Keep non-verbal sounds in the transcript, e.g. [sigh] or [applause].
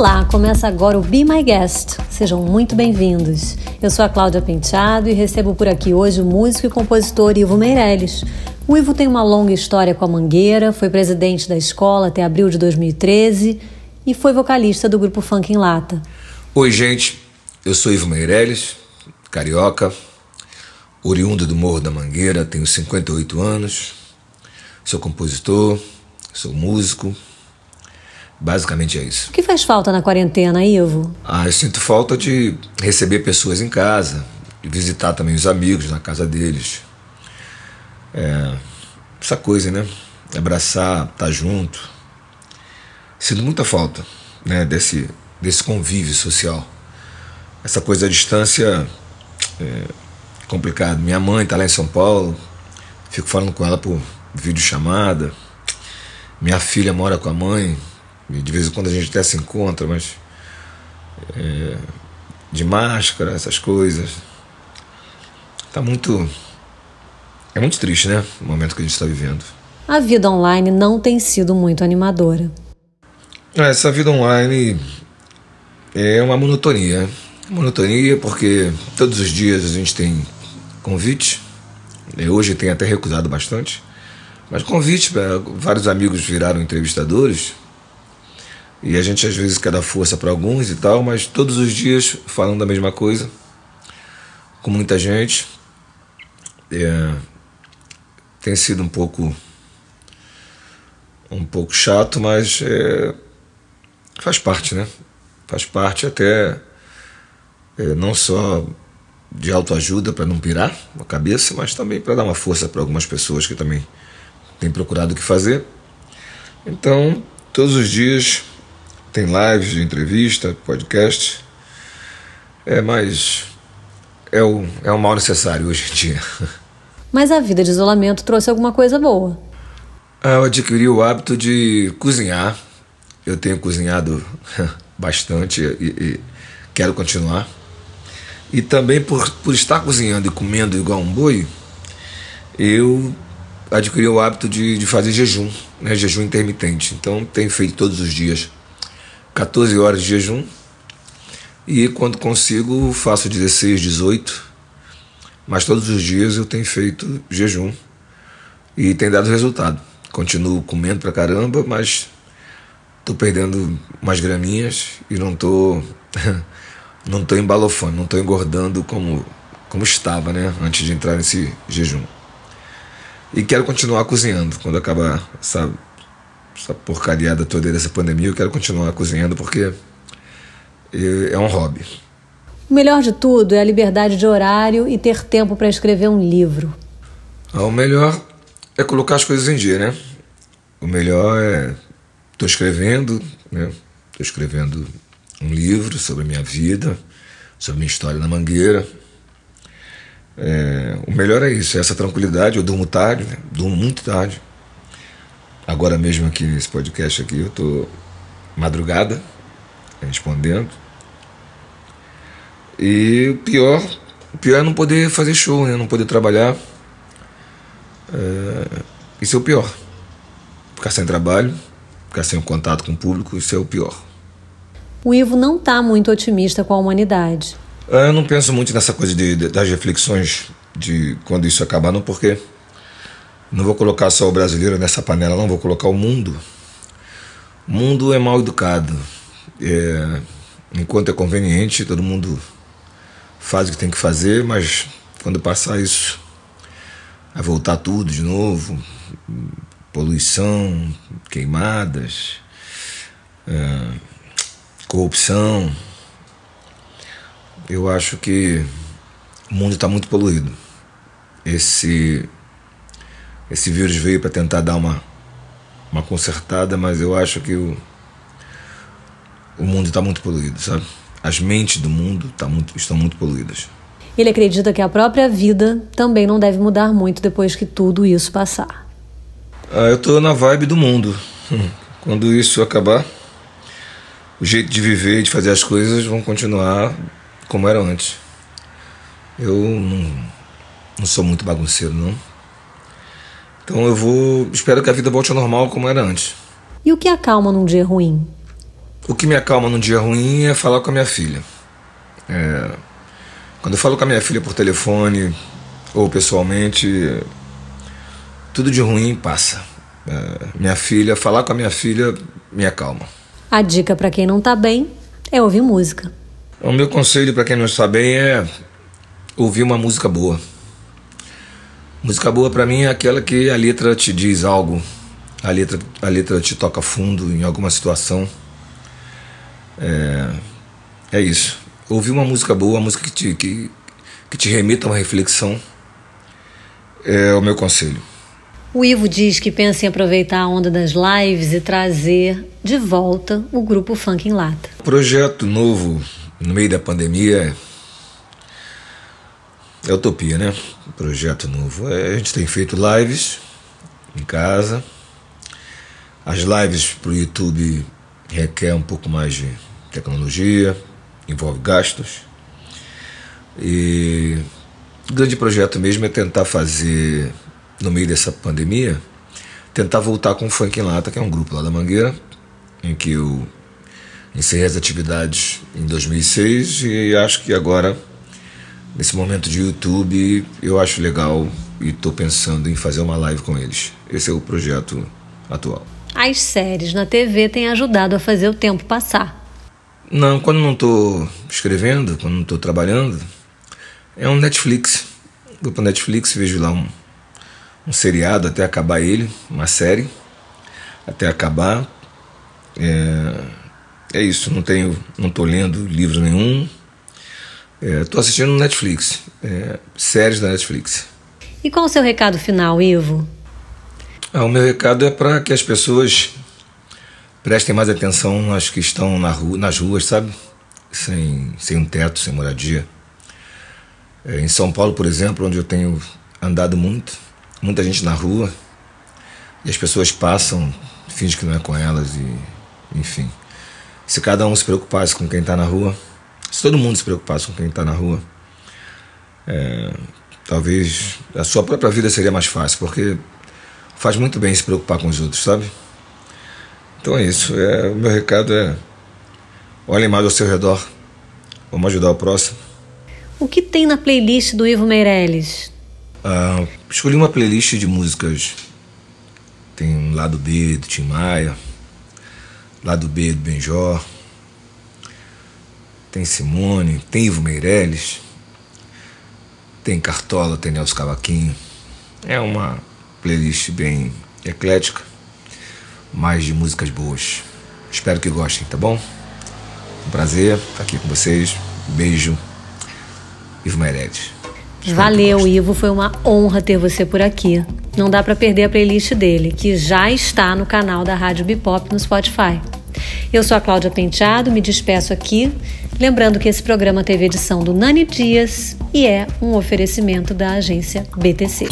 Olá, começa agora o Be My Guest. Sejam muito bem-vindos. Eu sou a Cláudia Penteado e recebo por aqui hoje o músico e compositor Ivo Meirelles. O Ivo tem uma longa história com a Mangueira, foi presidente da escola até abril de 2013 e foi vocalista do grupo Funk em Lata. Oi, gente. Eu sou Ivo Meirelles, carioca, oriundo do Morro da Mangueira, tenho 58 anos, sou compositor, sou músico, Basicamente é isso. O que faz falta na quarentena, Ivo? Ah, eu sinto falta de receber pessoas em casa, de visitar também os amigos na casa deles. É, essa coisa, né? Abraçar, estar tá junto. Sinto muita falta né, desse, desse convívio social. Essa coisa da distância é complicado. Minha mãe está lá em São Paulo, fico falando com ela por videochamada. Minha filha mora com a mãe, de vez em quando a gente até se encontra, mas. É, de máscara, essas coisas. Tá muito. É muito triste, né? O momento que a gente está vivendo. A vida online não tem sido muito animadora. É, essa vida online é uma monotonia. Monotonia porque todos os dias a gente tem convite. Hoje tem até recusado bastante. Mas convite, vários amigos viraram entrevistadores e a gente às vezes quer dar força para alguns e tal, mas todos os dias falando da mesma coisa, com muita gente. É, tem sido um pouco um pouco chato, mas é, faz parte, né? Faz parte até é, não só de autoajuda para não pirar a cabeça, mas também para dar uma força para algumas pessoas que também têm procurado o que fazer. Então, todos os dias tem lives de entrevista, podcast. É, mas é o, é o mal necessário hoje em dia. [laughs] Mas a vida de isolamento trouxe alguma coisa boa. Ah, eu adquiri o hábito de cozinhar. Eu tenho cozinhado [laughs] bastante e, e quero continuar. E também por, por estar cozinhando e comendo igual um boi, eu adquiri o hábito de, de fazer jejum, né? jejum intermitente. Então tenho feito todos os dias 14 horas de jejum. E quando consigo, faço 16, 18. Mas todos os dias eu tenho feito jejum. E tem dado resultado. Continuo comendo pra caramba, mas tô perdendo umas graminhas e não tô. [laughs] não tô embalofando, não tô engordando como, como estava, né? Antes de entrar nesse jejum. E quero continuar cozinhando quando acabar essa essa porcariada toda dessa pandemia, eu quero continuar cozinhando porque é um hobby. O melhor de tudo é a liberdade de horário e ter tempo para escrever um livro. Ah, o melhor é colocar as coisas em dia, né? O melhor é. Estou escrevendo, né? Estou escrevendo um livro sobre a minha vida, sobre a minha história na Mangueira. É, o melhor é isso, é essa tranquilidade. Eu durmo tarde, né? durmo muito tarde. Agora mesmo aqui nesse podcast aqui, eu tô madrugada respondendo. E o pior, o pior é não poder fazer show, né? Não poder trabalhar. É, isso é o pior. Ficar sem trabalho, ficar sem contato com o público, isso é o pior. O Ivo não está muito otimista com a humanidade. Eu não penso muito nessa coisa de, de, das reflexões de quando isso acabar, não, porque não vou colocar só o brasileiro nessa panela, não, vou colocar o mundo. O mundo é mal educado. É, enquanto é conveniente, todo mundo faz o que tem que fazer, mas quando passar isso, vai voltar tudo de novo. Poluição, queimadas, é, corrupção. Eu acho que o mundo está muito poluído. Esse esse vírus veio para tentar dar uma, uma consertada, mas eu acho que o, o mundo está muito poluído, sabe? As mentes do mundo tá muito, estão muito poluídas. Ele acredita que a própria vida também não deve mudar muito depois que tudo isso passar. Ah, eu estou na vibe do mundo. Quando isso acabar, o jeito de viver e de fazer as coisas vão continuar como era antes. Eu não, não sou muito bagunceiro, não. Então eu vou. Espero que a vida volte ao normal como era antes. E o que acalma num dia ruim? o que me acalma num dia ruim é falar com a minha filha. É, quando eu falo com a minha filha por telefone ou pessoalmente, tudo de ruim passa. É, minha filha, falar com a minha filha me acalma. A dica para quem não tá bem é ouvir música. O meu conselho para quem não está bem é ouvir uma música boa. Música boa para mim é aquela que a letra te diz algo, a letra, a letra te toca fundo em alguma situação. É, é isso. Ouvir uma música boa, uma música que te, que, que te remita a uma reflexão, é o meu conselho. O Ivo diz que pensa em aproveitar a onda das lives e trazer de volta o grupo Funk em Lata. Projeto novo no meio da pandemia é utopia, né? Projeto novo. É, a gente tem feito lives em casa. As lives para o YouTube requer um pouco mais de tecnologia, envolve gastos. E o grande projeto mesmo é tentar fazer, no meio dessa pandemia, tentar voltar com o Funk em Lata, que é um grupo lá da Mangueira, em que eu encerrei as atividades em 2006 e acho que agora nesse momento de YouTube, eu acho legal e estou pensando em fazer uma live com eles. Esse é o projeto atual. As séries na TV têm ajudado a fazer o tempo passar. Não, quando não estou escrevendo, quando não estou trabalhando, é um Netflix. Vou para Netflix, vejo lá um, um seriado até acabar ele, uma série, até acabar. É, é isso, não tenho, não estou lendo livro nenhum, Estou é, assistindo no Netflix, é, séries da Netflix. E qual o seu recado final, Ivo? Ah, o meu recado é para que as pessoas prestem mais atenção às que estão na rua, nas ruas, sabe? Sem, sem um teto, sem moradia. É, em São Paulo, por exemplo, onde eu tenho andado muito, muita gente na rua, e as pessoas passam, fingem que não é com elas, e enfim. Se cada um se preocupasse com quem está na rua, se todo mundo se preocupasse com quem está na rua, é, talvez a sua própria vida seria mais fácil, porque faz muito bem se preocupar com os outros, sabe? Então é isso. É, o meu recado é: olhem mais ao seu redor, vamos ajudar o próximo. O que tem na playlist do Ivo Meirelles? Ah, escolhi uma playlist de músicas. Tem um lado B do Tim Maia, lado B do Benjor tem Simone, tem Ivo Meirelles, tem Cartola, tem Nelson Cavaquinho. É uma playlist bem eclética, mais de músicas boas. Espero que gostem, tá bom? Um prazer estar aqui com vocês. Beijo, Ivo Meirelles. Valeu, Ivo. Foi uma honra ter você por aqui. Não dá para perder a playlist dele, que já está no canal da Rádio Bipop no Spotify. Eu sou a Cláudia Penteado, me despeço aqui, lembrando que esse programa teve edição do Nani Dias e é um oferecimento da agência BTC.